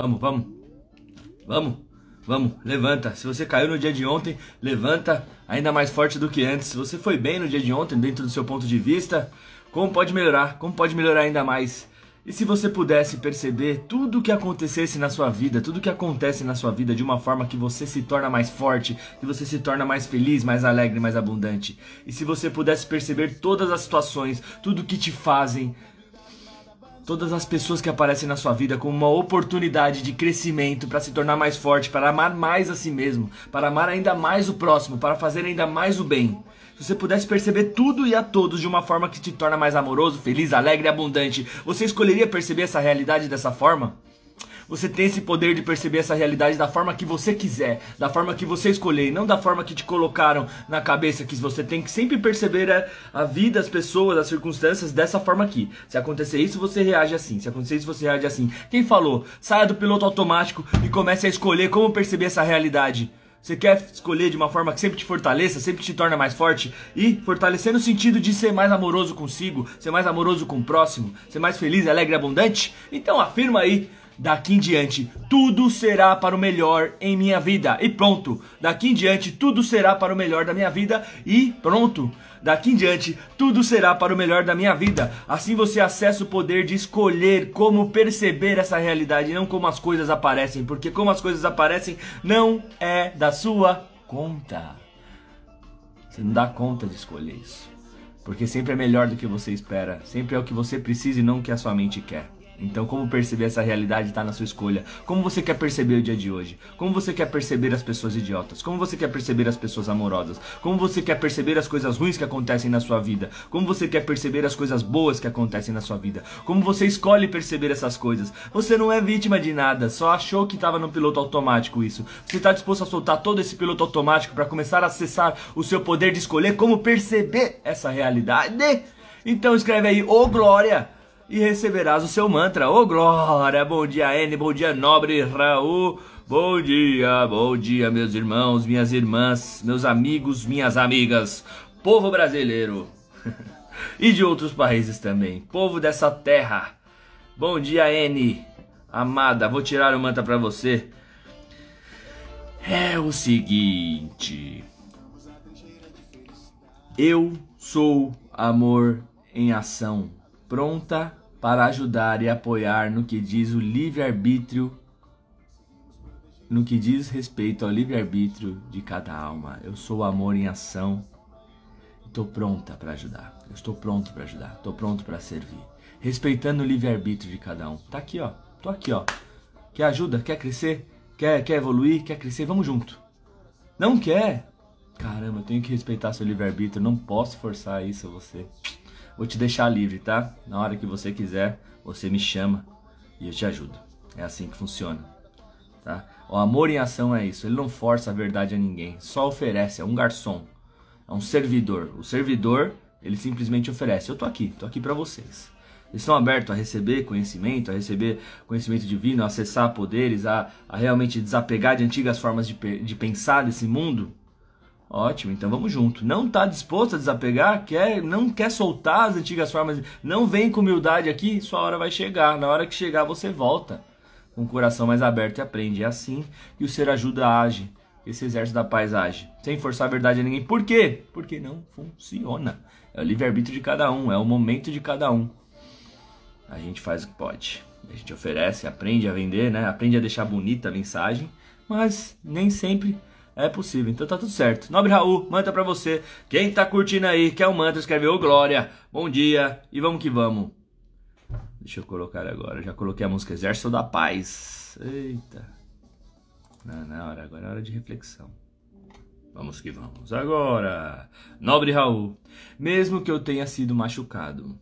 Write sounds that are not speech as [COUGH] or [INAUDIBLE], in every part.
Vamos, vamos. Vamos. Vamos, levanta. Se você caiu no dia de ontem, levanta ainda mais forte do que antes. Se você foi bem no dia de ontem, dentro do seu ponto de vista, como pode melhorar? Como pode melhorar ainda mais? E se você pudesse perceber tudo o que acontecesse na sua vida, tudo que acontece na sua vida de uma forma que você se torna mais forte, que você se torna mais feliz, mais alegre, mais abundante. E se você pudesse perceber todas as situações, tudo que te fazem, todas as pessoas que aparecem na sua vida como uma oportunidade de crescimento para se tornar mais forte, para amar mais a si mesmo, para amar ainda mais o próximo, para fazer ainda mais o bem. Se você pudesse perceber tudo e a todos de uma forma que te torna mais amoroso, feliz, alegre e abundante, você escolheria perceber essa realidade dessa forma? Você tem esse poder de perceber essa realidade da forma que você quiser, da forma que você escolher, não da forma que te colocaram na cabeça que você tem que sempre perceber a, a vida, as pessoas, as circunstâncias dessa forma aqui. Se acontecer isso, você reage assim. Se acontecer isso, você reage assim. Quem falou? Saia do piloto automático e comece a escolher como perceber essa realidade. Você quer escolher de uma forma que sempre te fortaleça, sempre te torna mais forte e fortalecer no sentido de ser mais amoroso consigo, ser mais amoroso com o próximo, ser mais feliz, alegre e abundante? Então afirma aí Daqui em diante, tudo será para o melhor em minha vida. E pronto. Daqui em diante, tudo será para o melhor da minha vida. E pronto. Daqui em diante, tudo será para o melhor da minha vida. Assim você acessa o poder de escolher como perceber essa realidade, não como as coisas aparecem. Porque como as coisas aparecem, não é da sua conta. Você não dá conta de escolher isso. Porque sempre é melhor do que você espera. Sempre é o que você precisa e não o que a sua mente quer. Então, como perceber essa realidade está na sua escolha. Como você quer perceber o dia de hoje? Como você quer perceber as pessoas idiotas? Como você quer perceber as pessoas amorosas? Como você quer perceber as coisas ruins que acontecem na sua vida? Como você quer perceber as coisas boas que acontecem na sua vida? Como você escolhe perceber essas coisas? Você não é vítima de nada, só achou que estava no piloto automático isso. Você está disposto a soltar todo esse piloto automático para começar a acessar o seu poder de escolher como perceber essa realidade? Então escreve aí, ô oh, glória! E receberás o seu mantra. Ô oh, glória! Bom dia, N, bom dia, nobre Raul. Bom dia, bom dia, meus irmãos, minhas irmãs, meus amigos, minhas amigas, povo brasileiro [LAUGHS] e de outros países também, povo dessa terra. Bom dia, N, amada, vou tirar o mantra para você. É o seguinte: Eu sou amor em ação, pronta para ajudar e apoiar no que diz o livre-arbítrio, no que diz respeito ao livre-arbítrio de cada alma. Eu sou o amor em ação. Estou pronta para ajudar. Eu estou pronto para ajudar. Estou pronto para servir. Respeitando o livre-arbítrio de cada um. Tá aqui, ó. Tô aqui, ó. Quer ajuda? Quer crescer? Quer, quer evoluir? Quer crescer? Vamos junto. Não quer? Caramba, eu tenho que respeitar seu livre-arbítrio. Não posso forçar isso a você. Vou te deixar livre, tá? Na hora que você quiser, você me chama e eu te ajudo. É assim que funciona, tá? O amor em ação é isso. Ele não força a verdade a ninguém, só oferece. É um garçom, é um servidor. O servidor, ele simplesmente oferece. Eu tô aqui, tô aqui para vocês. Eles estão abertos a receber conhecimento, a receber conhecimento divino, a acessar poderes, a, a realmente desapegar de antigas formas de, de pensar desse mundo. Ótimo, então vamos junto. Não está disposto a desapegar, quer, não quer soltar as antigas formas, não vem com humildade aqui, sua hora vai chegar. Na hora que chegar, você volta com o coração mais aberto e aprende. É assim que o ser ajuda age, esse exército da paz age, sem forçar a verdade a ninguém. Por quê? Porque não funciona. É o livre-arbítrio de cada um, é o momento de cada um. A gente faz o que pode. A gente oferece, aprende a vender, né? Aprende a deixar bonita a mensagem, mas nem sempre é possível, então tá tudo certo. Nobre Raul, manda pra você. Quem tá curtindo aí, quer o um mantra, escreve Ô Glória, bom dia e vamos que vamos. Deixa eu colocar agora, já coloquei a música Exército da Paz. Eita. Não, não, agora é hora de reflexão. Vamos que vamos. Agora, nobre Raul, mesmo que eu tenha sido machucado,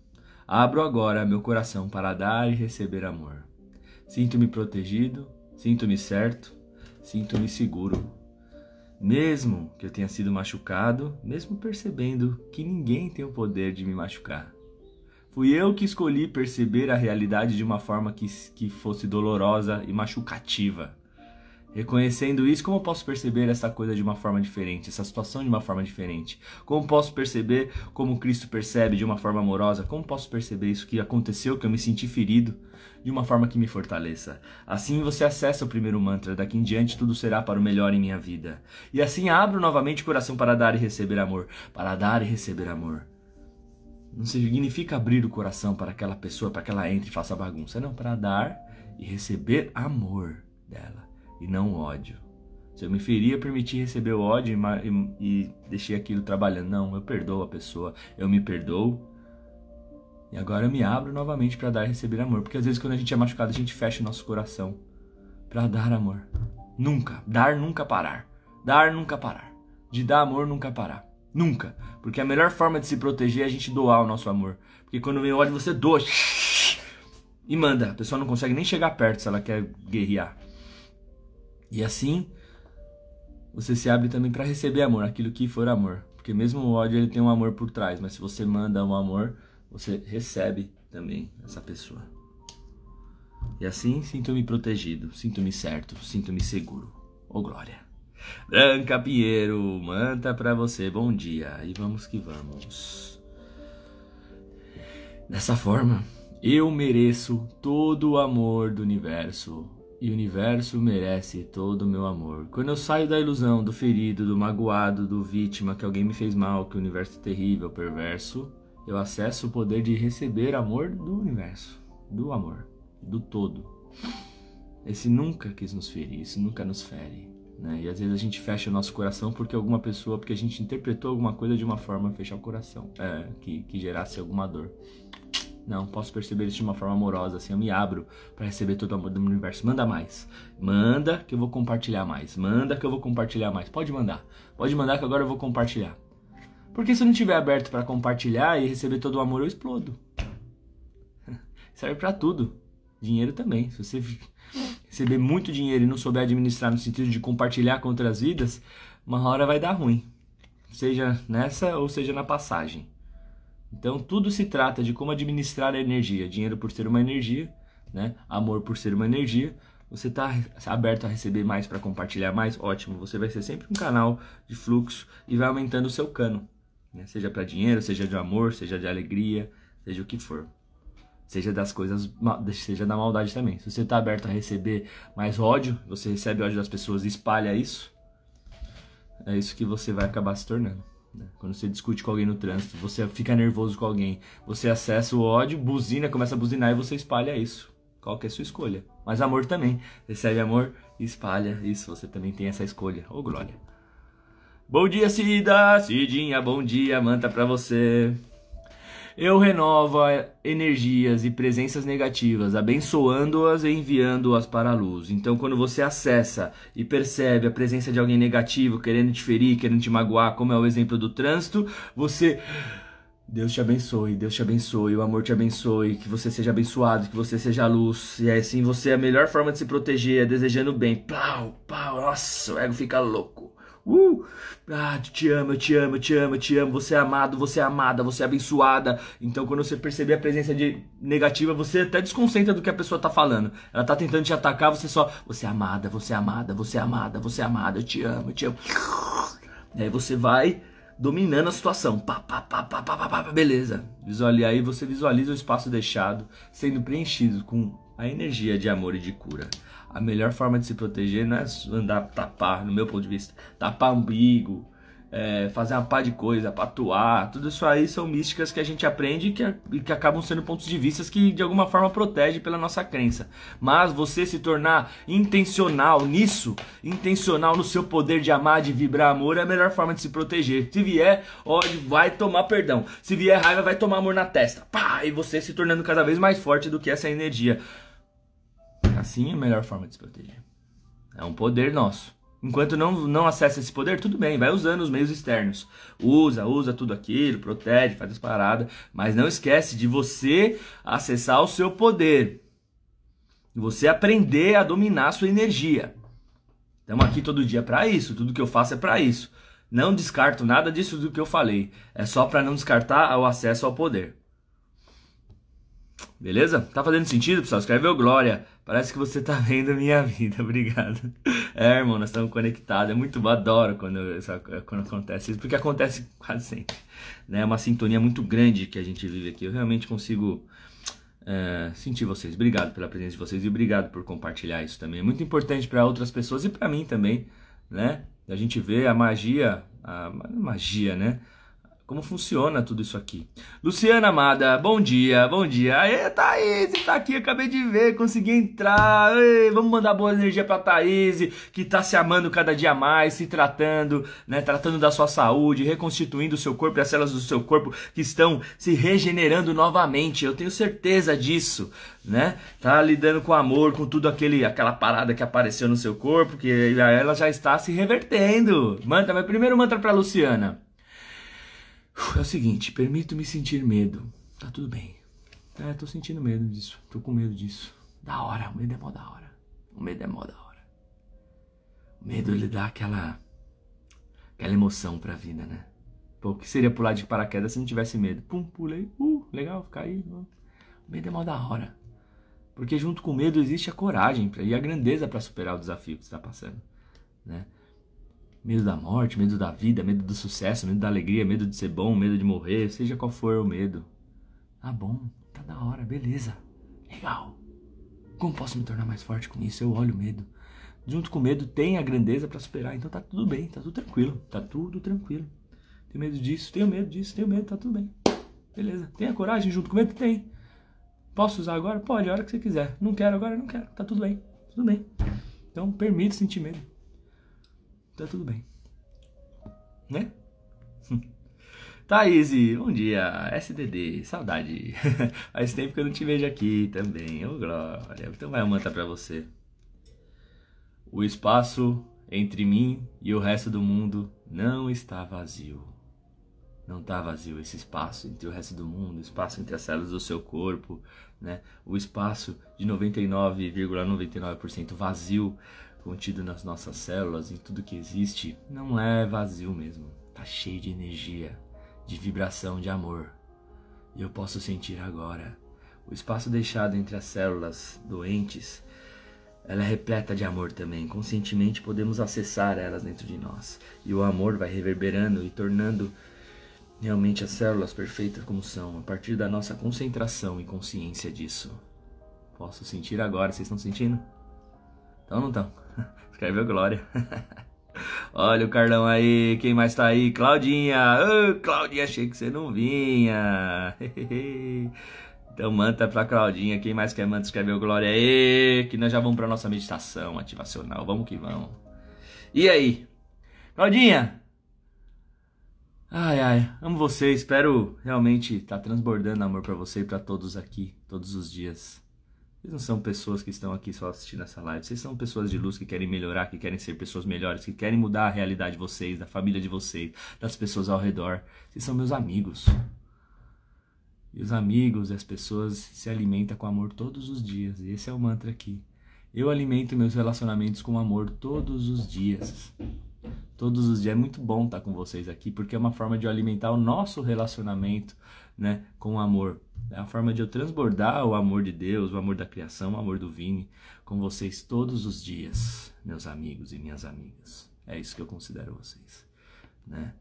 abro agora meu coração para dar e receber amor. Sinto-me protegido, sinto-me certo, sinto-me seguro. Mesmo que eu tenha sido machucado, mesmo percebendo que ninguém tem o poder de me machucar. Fui eu que escolhi perceber a realidade de uma forma que, que fosse dolorosa e machucativa. Reconhecendo isso, como posso perceber essa coisa de uma forma diferente, essa situação de uma forma diferente? Como posso perceber como Cristo percebe de uma forma amorosa? Como posso perceber isso que aconteceu, que eu me senti ferido, de uma forma que me fortaleça? Assim você acessa o primeiro mantra, daqui em diante tudo será para o melhor em minha vida. E assim abro novamente o coração para dar e receber amor, para dar e receber amor. Não significa abrir o coração para aquela pessoa, para que ela entre e faça bagunça, não, para dar e receber amor dela e não ódio. Se eu me feria, permiti receber o ódio e, e, e, deixei aquilo trabalhando. Não, eu perdoo a pessoa, eu me perdoo. E agora eu me abro novamente para dar e receber amor. Porque às vezes quando a gente é machucado, a gente fecha o nosso coração para dar amor. Nunca. Dar, nunca parar. Dar, nunca parar. De dar amor, nunca parar. Nunca. Porque a melhor forma de se proteger é a gente doar o nosso amor. Porque quando vem ódio, você doa. E manda. A pessoa não consegue nem chegar perto se ela quer guerrear. E assim, você se abre também para receber amor, aquilo que for amor. Porque mesmo o ódio ele tem um amor por trás, mas se você manda um amor, você recebe também essa pessoa. E assim, sinto-me protegido, sinto-me certo, sinto-me seguro. Oh, glória. Branca Pinheiro, manta para você, bom dia. E vamos que vamos. Dessa forma, eu mereço todo o amor do universo e universo merece todo o meu amor. Quando eu saio da ilusão, do ferido, do magoado, do vítima, que alguém me fez mal, que o universo é terrível, perverso, eu acesso o poder de receber amor do universo, do amor, do todo. Esse nunca quis nos ferir, esse nunca nos fere. Né? E às vezes a gente fecha o nosso coração porque alguma pessoa, porque a gente interpretou alguma coisa de uma forma fechar o coração, é, que, que gerasse alguma dor. Não, posso perceber isso de uma forma amorosa, assim, eu me abro para receber todo o amor do universo. Manda mais. Manda que eu vou compartilhar mais. Manda que eu vou compartilhar mais. Pode mandar. Pode mandar que agora eu vou compartilhar. Porque se eu não estiver aberto para compartilhar e receber todo o amor, eu explodo. [LAUGHS] Serve para tudo. Dinheiro também. Se você receber muito dinheiro e não souber administrar no sentido de compartilhar com outras vidas, uma hora vai dar ruim. Seja nessa ou seja na passagem. Então tudo se trata de como administrar a energia. Dinheiro por ser uma energia, né? Amor por ser uma energia. Você está aberto a receber mais para compartilhar mais? Ótimo. Você vai ser sempre um canal de fluxo e vai aumentando o seu cano, né? seja para dinheiro, seja de amor, seja de alegria, seja o que for. Seja das coisas, seja da maldade também. Se você está aberto a receber mais ódio, você recebe ódio das pessoas e espalha isso, é isso que você vai acabar se tornando. Né? Quando você discute com alguém no trânsito, você fica nervoso com alguém, você acessa o ódio, buzina, começa a buzinar e você espalha isso. Qual que é a sua escolha? Mas amor também. Recebe amor e espalha isso. Você também tem essa escolha. Ô, oh, glória. Bom dia, Cida! Cidinha, bom dia, manta pra você. Eu renovo energias e presenças negativas, abençoando-as e enviando-as para a luz. Então, quando você acessa e percebe a presença de alguém negativo, querendo te ferir, querendo te magoar, como é o exemplo do trânsito, você. Deus te abençoe, Deus te abençoe, o amor te abençoe, que você seja abençoado, que você seja a luz. E é assim, você, a melhor forma de se proteger é desejando bem. Pau, pau, nossa, o ego fica louco. Uh! Ah, te amo, eu te amo, eu te amo, eu te amo. Você é amado, você é amada, você é abençoada. Então, quando você perceber a presença de negativa, você até desconcentra do que a pessoa tá falando. Ela tá tentando te atacar, você só. Você é amada, você é amada, você é amada, você é amada, eu te amo, eu te amo. E aí você vai dominando a situação. Pá, pá, pá, pá, pá, pá, pá, beleza. Visualize, aí você visualiza o espaço deixado sendo preenchido com a energia de amor e de cura a melhor forma de se proteger não é andar tapar, no meu ponto de vista, tapar umbigo, é, fazer uma pá de coisa, patuar, tudo isso aí são místicas que a gente aprende e que, que acabam sendo pontos de vista que de alguma forma protege pela nossa crença. Mas você se tornar intencional nisso, intencional no seu poder de amar, de vibrar amor, é a melhor forma de se proteger. Se vier ódio, vai tomar perdão. Se vier raiva, vai tomar amor na testa. Pá! E você se tornando cada vez mais forte do que essa energia. Assim é a melhor forma de se proteger. É um poder nosso. Enquanto não, não acessa esse poder, tudo bem, vai usando os meios externos. Usa, usa tudo aquilo, protege, faz as paradas, mas não esquece de você acessar o seu poder. Você aprender a dominar a sua energia. Estamos aqui todo dia para isso, tudo que eu faço é para isso. Não descarto nada disso do que eu falei. É só para não descartar o acesso ao poder. Beleza? Tá fazendo sentido, pessoal? Escreve o Glória Parece que você tá [LAUGHS] vendo minha vida, obrigado. É, irmão, nós estamos conectados. É muito bom, adoro quando, quando acontece isso, porque acontece quase sempre. Né? É uma sintonia muito grande que a gente vive aqui. Eu realmente consigo é, sentir vocês. Obrigado pela presença de vocês e obrigado por compartilhar isso também. É muito importante para outras pessoas e para mim também, né? A gente vê a magia, a magia, né? Como funciona tudo isso aqui. Luciana Amada, bom dia, bom dia. Aê, Thaís, tá aqui, acabei de ver, consegui entrar. Aê, vamos mandar boa energia pra Thaís, que tá se amando cada dia mais, se tratando, né, tratando da sua saúde, reconstituindo o seu corpo e as células do seu corpo que estão se regenerando novamente. Eu tenho certeza disso, né? Tá lidando com amor, com tudo aquele aquela parada que apareceu no seu corpo, que ela já está se revertendo. Manda, mas primeiro mantra pra Luciana. É o seguinte, permito-me sentir medo. Tá tudo bem. É, tô sentindo medo disso. Tô com medo disso. Da hora, o medo é mó da hora. O medo é mó da hora. O medo ele dá aquela aquela emoção pra vida, né? Pô, o que seria pular de paraquedas se não tivesse medo? Pum, pulei. Uh, legal, caí. O medo é mó da hora. Porque junto com o medo existe a coragem e a grandeza para superar o desafio que você está passando, né? Medo da morte, medo da vida, medo do sucesso, medo da alegria, medo de ser bom, medo de morrer, seja qual for o medo. Tá bom, tá da hora, beleza. Legal. Como posso me tornar mais forte com isso? Eu olho o medo. Junto com o medo tem a grandeza para superar, então tá tudo bem, tá tudo tranquilo, tá tudo tranquilo. Tenho medo disso, tenho medo disso, tenho medo, tá tudo bem. Beleza. Tem a coragem junto com o medo? Tem. Posso usar agora? Pode, a hora que você quiser. Não quero agora? Não quero. Tá tudo bem. Tudo bem. Então permite sentir medo tá tudo bem. Né? [LAUGHS] Thaís, bom dia. SDD, saudade. [LAUGHS] Faz tempo que eu não te vejo aqui também. Ô, oh, glória. Então vai uma pra você. O espaço entre mim e o resto do mundo não está vazio. Não está vazio esse espaço entre o resto do mundo, o espaço entre as células do seu corpo, né? O espaço de 99,99% ,99 vazio contido nas nossas células, em tudo que existe, não é vazio mesmo. Tá cheio de energia, de vibração, de amor. E eu posso sentir agora o espaço deixado entre as células doentes. Ela é repleta de amor também. Conscientemente podemos acessar elas dentro de nós. E o amor vai reverberando e tornando realmente as células perfeitas como são, a partir da nossa concentração e consciência disso. Posso sentir agora, vocês estão sentindo? Então não estão? [LAUGHS] Escreveu Glória. [LAUGHS] Olha o Carlão aí, quem mais tá aí? Claudinha! Ô, Claudinha, achei que você não vinha. [LAUGHS] então manta pra Claudinha, quem mais quer manta, escreveu Glória aí, que nós já vamos pra nossa meditação ativacional. Vamos que vamos. E aí? Claudinha! Ai, ai, amo você, espero realmente estar tá transbordando amor para você e para todos aqui, todos os dias. Vocês não são pessoas que estão aqui só assistindo essa live. Vocês são pessoas de luz que querem melhorar, que querem ser pessoas melhores, que querem mudar a realidade de vocês, da família de vocês, das pessoas ao redor. Vocês são meus amigos. E os amigos e as pessoas se alimentam com amor todos os dias. E esse é o mantra aqui. Eu alimento meus relacionamentos com amor todos os dias. Todos os dias. É muito bom estar com vocês aqui, porque é uma forma de eu alimentar o nosso relacionamento né, com amor. É a forma de eu transbordar o amor de Deus, o amor da criação, o amor do Vini com vocês todos os dias, meus amigos e minhas amigas. É isso que eu considero vocês, né?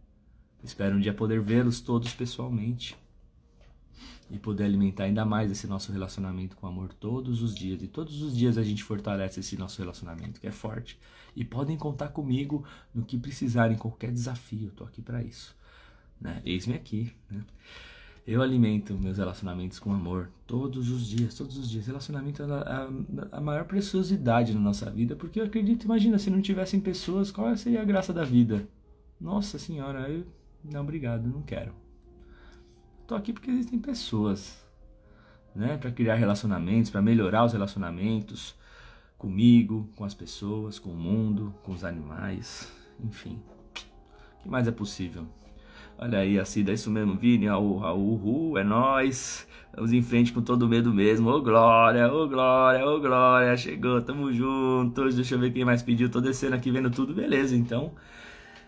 Espero um dia poder vê-los todos pessoalmente e poder alimentar ainda mais esse nosso relacionamento com amor todos os dias. E todos os dias a gente fortalece esse nosso relacionamento que é forte. E podem contar comigo no que precisarem, qualquer desafio. Tô aqui para isso, né? Eis-me aqui, né? Eu alimento meus relacionamentos com amor todos os dias, todos os dias. Relacionamento é a, a, a, maior preciosidade na nossa vida, porque eu acredito, imagina, se não tivessem pessoas, qual seria a graça da vida? Nossa Senhora, eu não, obrigado, não quero. Tô aqui porque existem pessoas, né, para criar relacionamentos, para melhorar os relacionamentos comigo, com as pessoas, com o mundo, com os animais, enfim. O que mais é possível? Olha aí, a Cida, é isso mesmo, Vini, Raul, Raul, uhul, é nós. Vamos em frente com todo medo mesmo. Ô glória, ô glória, ô glória, chegou, tamo juntos. Deixa eu ver quem mais pediu. Tô descendo aqui vendo tudo, beleza. Então,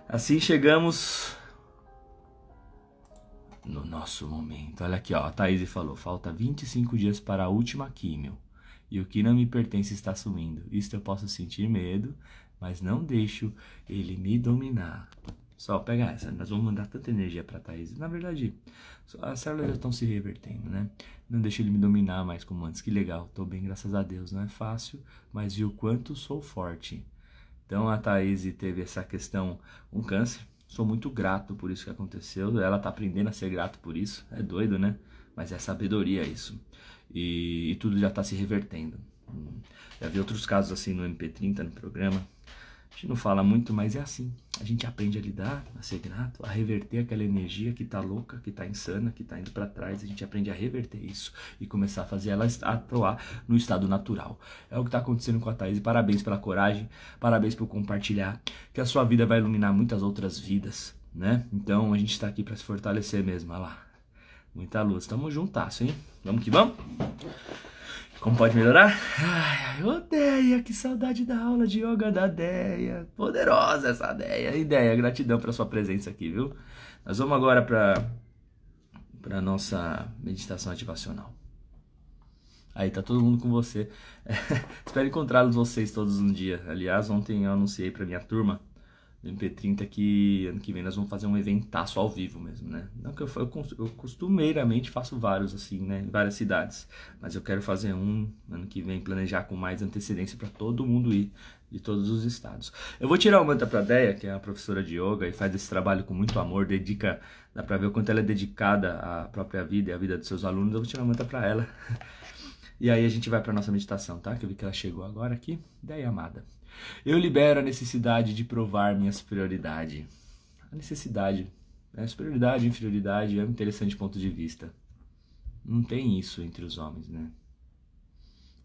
assim chegamos no nosso momento. Olha aqui, ó, a Thaís falou: falta 25 dias para a última químio. e o que não me pertence está sumindo. Isto eu posso sentir medo, mas não deixo ele me dominar. Só pega essa, nós vamos mandar tanta energia para Thaís. Na verdade, as células já estão se revertendo, né? Não deixo ele me dominar mais como antes. Que legal, tô bem, graças a Deus. Não é fácil, mas vi o quanto sou forte. Então a Thaís teve essa questão, um câncer. Sou muito grato por isso que aconteceu. Ela tá aprendendo a ser grato por isso. É doido, né? Mas é sabedoria isso. E, e tudo já tá se revertendo. Já vi outros casos assim no MP30, no programa. A gente não fala muito, mas é assim. A gente aprende a lidar, a ser grato, a reverter aquela energia que tá louca, que tá insana, que tá indo para trás. A gente aprende a reverter isso e começar a fazer ela atuar no estado natural. É o que tá acontecendo com a Thaís. Parabéns pela coragem, parabéns por compartilhar, que a sua vida vai iluminar muitas outras vidas, né? Então a gente tá aqui para se fortalecer mesmo, olha lá. Muita luz. Tamo juntasso, hein? Vamos que vamos? Como pode melhorar? Ai, ô que saudade da aula de yoga da Deia. Poderosa essa Deia. Ideia, gratidão pela sua presença aqui, viu? Nós vamos agora para para nossa meditação ativacional. Aí tá todo mundo com você. [LAUGHS] Espero encontrá-los vocês todos um dia. Aliás, ontem eu anunciei para minha turma do MP30 que ano que vem nós vamos fazer um eventaço ao vivo mesmo, né? Não que eu, eu, eu costumeiramente faço vários assim, né? Em várias cidades. Mas eu quero fazer um ano que vem, planejar com mais antecedência para todo mundo ir de todos os estados. Eu vou tirar o manta pra Deia, que é a professora de yoga e faz esse trabalho com muito amor, dedica, dá pra ver o quanto ela é dedicada à própria vida e à vida dos seus alunos. Eu vou tirar o manta pra ela. [LAUGHS] E aí a gente vai pra nossa meditação, tá? Que eu vi que ela chegou agora aqui. Deia amada. Eu libero a necessidade de provar minha superioridade. A necessidade. Né? Superioridade inferioridade é um interessante ponto de vista. Não tem isso entre os homens, né?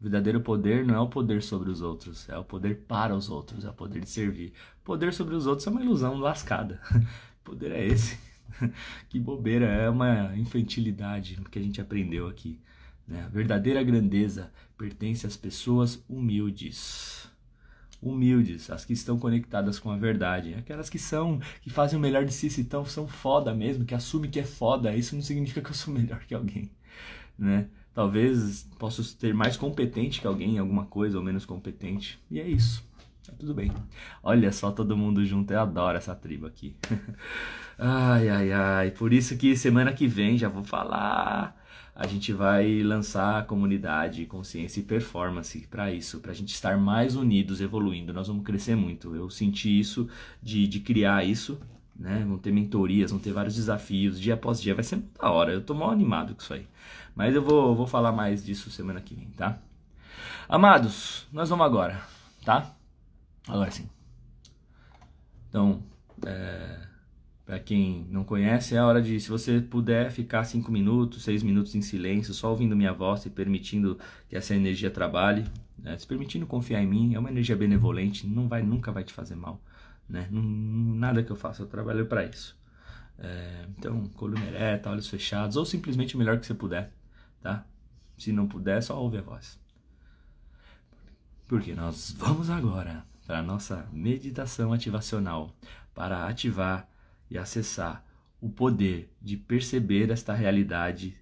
O verdadeiro poder não é o poder sobre os outros, é o poder para os outros, é o poder de servir. Poder sobre os outros é uma ilusão lascada. [LAUGHS] Poder é esse. [LAUGHS] Que bobeira, é uma infantilidade que a gente aprendeu aqui. Né? A verdadeira grandeza pertence às pessoas humildes humildes, as que estão conectadas com a verdade, aquelas que são, que fazem o melhor de si, se tão, são foda mesmo, que assumem que é foda, isso não significa que eu sou [LAUGHS] melhor que alguém, né? Talvez possa ter mais competente que alguém em alguma coisa ou menos competente, e é isso. Tá tudo bem. Olha só todo mundo junto, eu adoro essa tribo aqui. [LAUGHS] ai, ai, ai. Por isso que semana que vem já vou falar a gente vai lançar a comunidade Consciência e Performance para isso, para a gente estar mais unidos, evoluindo. Nós vamos crescer muito. Eu senti isso de, de criar isso, né? Vão ter mentorias, vão ter vários desafios, dia após dia. Vai ser muita hora. Eu tô mal animado com isso aí. Mas eu vou, vou falar mais disso semana que vem, tá? Amados, nós vamos agora, tá? Agora sim. Então, é para quem não conhece, é a hora de, se você puder ficar 5 minutos, 6 minutos em silêncio, só ouvindo minha voz e permitindo que essa energia trabalhe, né? se permitindo confiar em mim, é uma energia benevolente, não vai, nunca vai te fazer mal. Né? Nada que eu faça, eu trabalho para isso. É, então, coluna ereta, olhos fechados, ou simplesmente o melhor que você puder, tá? Se não puder, só ouve a voz. Porque nós vamos agora para a nossa meditação ativacional, para ativar e acessar o poder de perceber esta realidade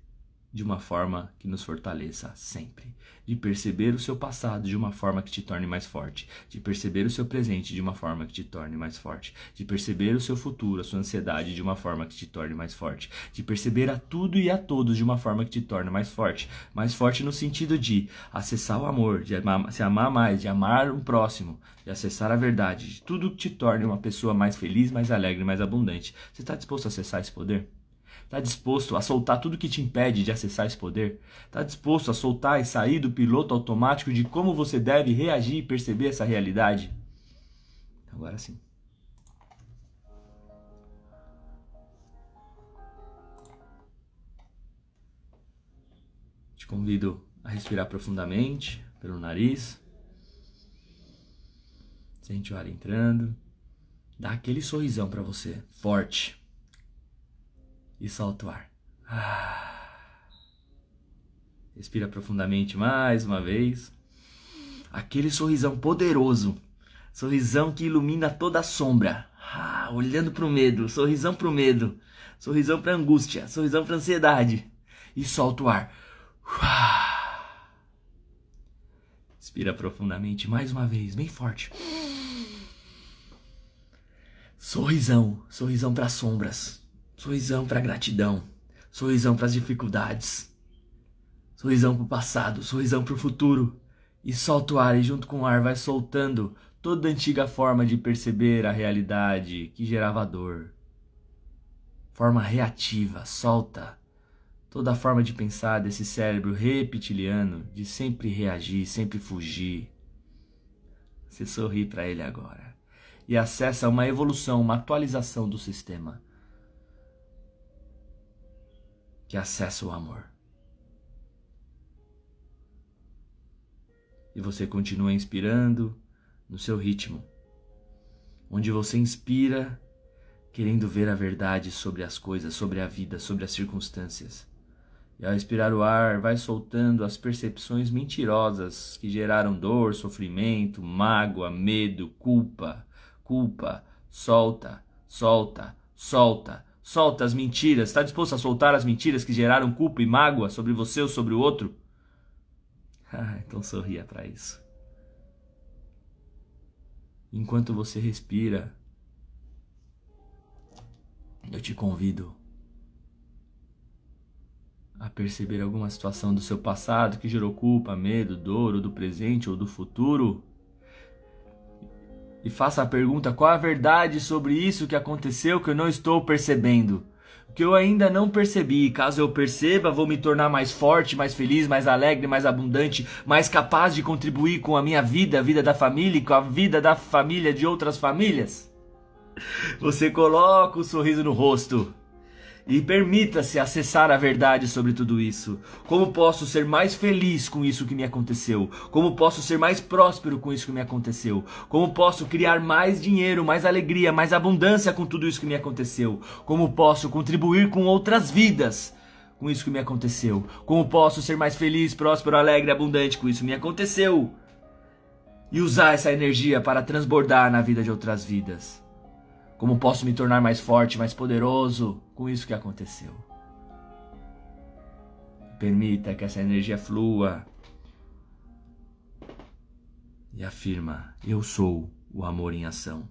de uma forma que nos fortaleça sempre, de perceber o seu passado de uma forma que te torne mais forte, de perceber o seu presente de uma forma que te torne mais forte, de perceber o seu futuro, a sua ansiedade de uma forma que te torne mais forte, de perceber a tudo e a todos de uma forma que te torne mais forte, mais forte no sentido de acessar o amor, de amar, se amar mais, de amar um próximo, de acessar a verdade, de tudo que te torne uma pessoa mais feliz, mais alegre, mais abundante. Você está disposto a acessar esse poder? Está disposto a soltar tudo que te impede de acessar esse poder? Está disposto a soltar e sair do piloto automático de como você deve reagir e perceber essa realidade? Agora sim. Te convido a respirar profundamente pelo nariz. Sente o ar entrando. Dá aquele sorrisão para você, forte e solta o ar. Respira profundamente mais uma vez. Aquele sorrisão poderoso, sorrisão que ilumina toda a sombra. Ah, olhando para o medo, sorrisão para o medo, sorrisão para angústia, sorrisão para ansiedade. E solta o ar. Inspira profundamente, mais uma vez, bem forte. Sorrisão, sorrisão para sombras, sorrisão para gratidão, sorrisão para as dificuldades, sorrisão para o passado, sorrisão para o futuro. E solta o ar e junto com o ar vai soltando toda a antiga forma de perceber a realidade que gerava dor. Forma reativa, solta toda a forma de pensar desse cérebro reptiliano de sempre reagir, sempre fugir. Você sorri para ele agora e acessa uma evolução, uma atualização do sistema que acessa o amor. E você continua inspirando no seu ritmo, onde você inspira querendo ver a verdade sobre as coisas, sobre a vida, sobre as circunstâncias. E ao expirar o ar, vai soltando as percepções mentirosas que geraram dor, sofrimento, mágoa, medo, culpa. Culpa. Solta, solta, solta, solta as mentiras. Está disposto a soltar as mentiras que geraram culpa e mágoa sobre você ou sobre o outro? [LAUGHS] Ah, então sorria para isso. Enquanto você respira, eu te convido a perceber alguma situação do seu passado que gerou culpa, medo, dor, ou do presente ou do futuro. E faça a pergunta: qual a verdade sobre isso que aconteceu que eu não estou percebendo? Que eu ainda não percebi. Caso eu perceba, vou me tornar mais forte, mais feliz, mais alegre, mais abundante, mais capaz de contribuir com a minha vida, a vida da família e com a vida da família de outras famílias. Você coloca o sorriso no rosto e permita-se acessar a verdade sobre tudo isso. Como posso ser mais feliz com isso que me aconteceu? Como posso ser mais próspero com isso que me aconteceu? Como posso criar mais dinheiro, mais alegria, mais abundância com tudo isso que me aconteceu? Como posso contribuir com outras vidas? Com isso que me aconteceu? Como posso ser mais feliz, próspero, alegre, abundante com isso que me aconteceu? E usar essa energia para transbordar na vida de outras vidas. Como posso me tornar mais forte, mais poderoso com isso que aconteceu? Permita que essa energia flua e afirma: Eu sou o amor em ação,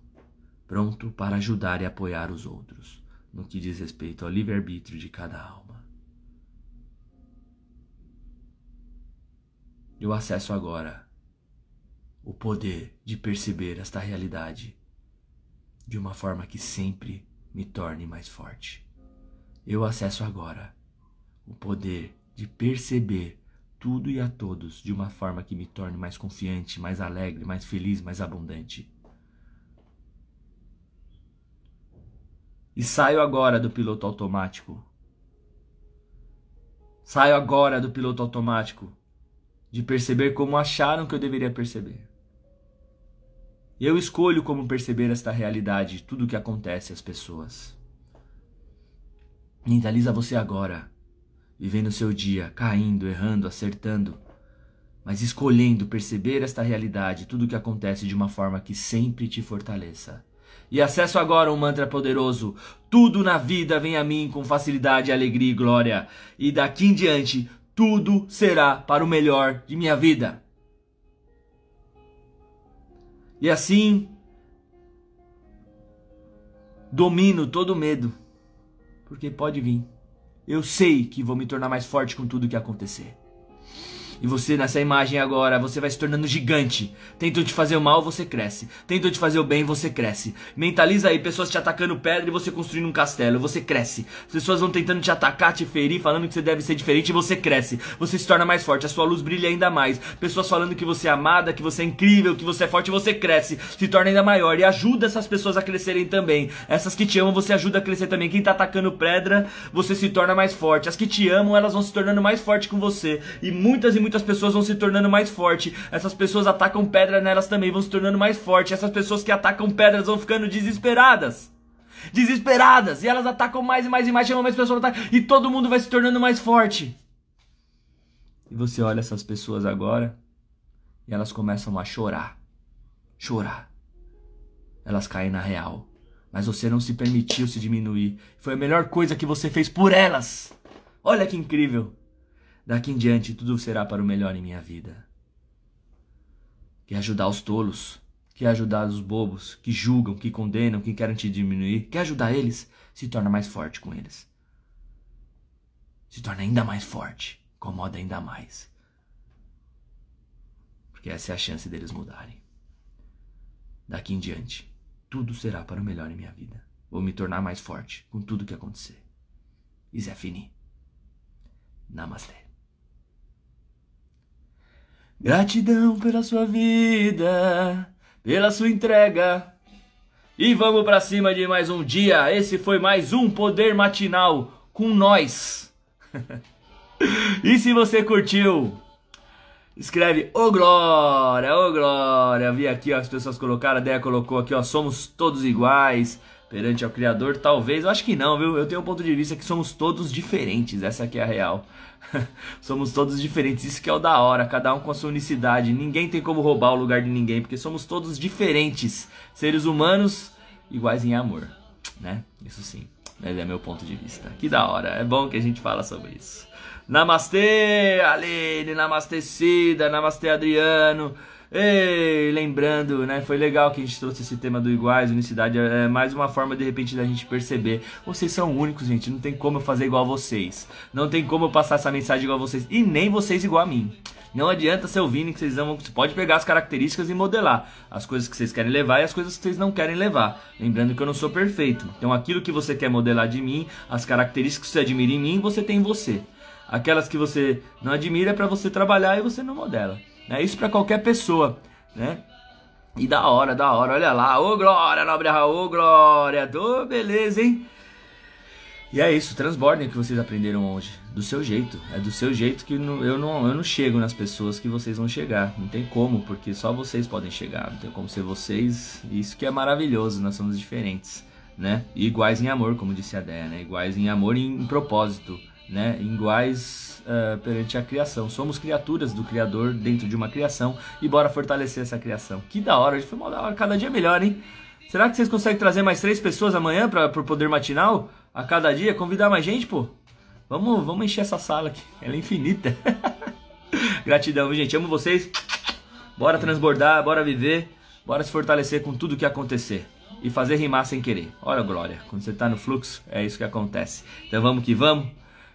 pronto para ajudar e apoiar os outros no que diz respeito ao livre-arbítrio de cada alma. Eu acesso agora o poder de perceber esta realidade de uma forma que sempre me torne mais forte. Eu acesso agora o poder de perceber tudo e a todos de uma forma que me torne mais confiante, mais alegre, mais feliz, mais abundante. E saio agora do piloto automático. Saio agora do piloto automático de perceber como acharam que eu deveria perceber. Eu escolho como perceber esta realidade, tudo o que acontece às pessoas. Mentaliza você agora, vivendo seu dia, caindo, errando, acertando, mas escolhendo perceber esta realidade, tudo o que acontece de uma forma que sempre te fortaleça. E acesso agora um mantra poderoso. Tudo na vida vem a mim com facilidade, alegria e glória. E daqui em diante, tudo será para o melhor de minha vida. E assim domino todo medo, porque pode vir. Eu sei que vou me tornar mais forte com tudo que acontecer. E você, nessa imagem agora, você vai se tornando gigante. Tentam te fazer o mal, você cresce. Tentam te fazer o bem, você cresce. Mentaliza aí, pessoas te atacando pedra e você construindo um castelo. Você cresce. As pessoas vão tentando te atacar, te ferir, falando que você deve ser diferente e você cresce. Você se torna mais forte, a sua luz brilha ainda mais. Pessoas falando que você é amada, que você é incrível, que você é forte, você cresce. Se torna ainda maior e ajuda essas pessoas a crescerem também. Essas que te amam, você ajuda a crescer também. Quem tá atacando pedra, você se torna mais forte. As que te amam, elas vão se tornando mais forte com você. E muitas e muitas muitas pessoas vão se tornando mais fortes. Essas pessoas atacam pedra nelas também, vão se tornando mais fortes. Essas pessoas que atacam pedras vão ficando desesperadas. Desesperadas. E elas atacam mais e mais e mais, chamam mais pessoas atacam, E todo mundo vai se tornando mais forte. E você olha essas pessoas agora e elas começam a chorar. Chorar. Elas caem na real. Mas você não se permitiu se diminuir. Foi a melhor coisa que você fez por elas. Olha que incrível. Daqui em diante tudo será para o melhor em minha vida. Quer ajudar os tolos, quer ajudar os bobos que julgam, que condenam, que querem te diminuir, quer ajudar eles, se torna mais forte com eles. Se torna ainda mais forte, incomoda ainda mais. Porque essa é a chance deles mudarem. Daqui em diante, tudo será para o melhor em minha vida. Vou me tornar mais forte com tudo que acontecer. E Zé Fini. Namastê. Gratidão pela sua vida, pela sua entrega. E vamos para cima de mais um dia. Esse foi mais um Poder Matinal com nós. [LAUGHS] e se você curtiu, escreve Ô oh, Glória, Ô oh, Glória. Vi aqui ó, as pessoas colocaram, a Deia colocou aqui, ó, somos todos iguais perante ao Criador. Talvez, eu acho que não, viu? Eu tenho um ponto de vista que somos todos diferentes. Essa aqui é a real. [LAUGHS] somos todos diferentes, isso que é o da hora, cada um com a sua unicidade. Ninguém tem como roubar o lugar de ninguém, porque somos todos diferentes, seres humanos iguais em amor, né? Isso sim, mas é meu ponto de vista. Que da hora, é bom que a gente fala sobre isso. Namastê, Aline, namastê Cida, namastê Adriano. Ei, lembrando, né? Foi legal que a gente trouxe esse tema do iguais, unicidade. É mais uma forma, de repente, da gente perceber. Vocês são únicos, gente. Não tem como eu fazer igual a vocês. Não tem como eu passar essa mensagem igual a vocês. E nem vocês igual a mim. Não adianta ser ouvindo que vocês vão. Você pode pegar as características e modelar as coisas que vocês querem levar e as coisas que vocês não querem levar. Lembrando que eu não sou perfeito. Então, aquilo que você quer modelar de mim, as características que você admira em mim, você tem em você. Aquelas que você não admira é para você trabalhar e você não modela. É isso para qualquer pessoa, né? E da hora, da hora, olha lá, ô Glória, Nobre Raul, Glória, tô beleza, hein? E é isso, transbordem o que vocês aprenderam hoje, do seu jeito. É do seu jeito que eu não, eu não chego nas pessoas que vocês vão chegar. Não tem como, porque só vocês podem chegar. Não tem como ser vocês. Isso que é maravilhoso, nós somos diferentes, né? E iguais em amor, como disse a Déia, né? Iguais em amor e em propósito, né? Iguais uh, perante a criação. Somos criaturas do Criador dentro de uma criação e bora fortalecer essa criação. Que da hora, foi uma da hora, cada dia melhor, hein? Será que vocês conseguem trazer mais três pessoas amanhã para o poder matinal? A cada dia? Convidar mais gente, pô? Vamos, vamos encher essa sala aqui. [LAUGHS] Ela é infinita. [LAUGHS] Gratidão, gente. Amo vocês. Bora transbordar, bora viver, bora se fortalecer com tudo que acontecer. E fazer rimar sem querer. Olha, Glória, quando você tá no fluxo, é isso que acontece. Então vamos que vamos.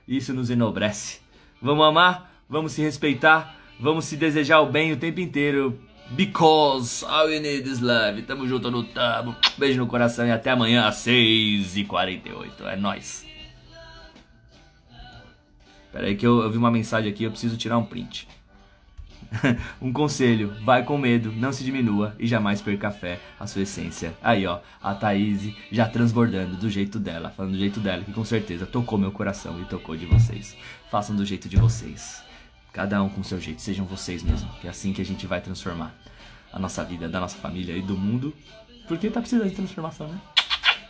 Isso nos enobrece. Vamos amar, vamos se respeitar, vamos se desejar o bem o tempo inteiro. Because all we need is love. Tamo junto no tamo. Beijo no coração e até amanhã às 6h48. É nóis. Pera aí que eu, eu vi uma mensagem aqui, eu preciso tirar um print. [LAUGHS] um conselho, vai com medo, não se diminua e jamais perca a fé, a sua essência. Aí ó, a Thaís já transbordando do jeito dela, falando do jeito dela, que com certeza tocou meu coração e tocou de vocês. Façam do jeito de vocês. Cada um com seu jeito, sejam vocês mesmo, que é assim que a gente vai transformar a nossa vida, da nossa família e do mundo, porque tá precisando de transformação, né?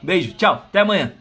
Beijo, tchau, até amanhã!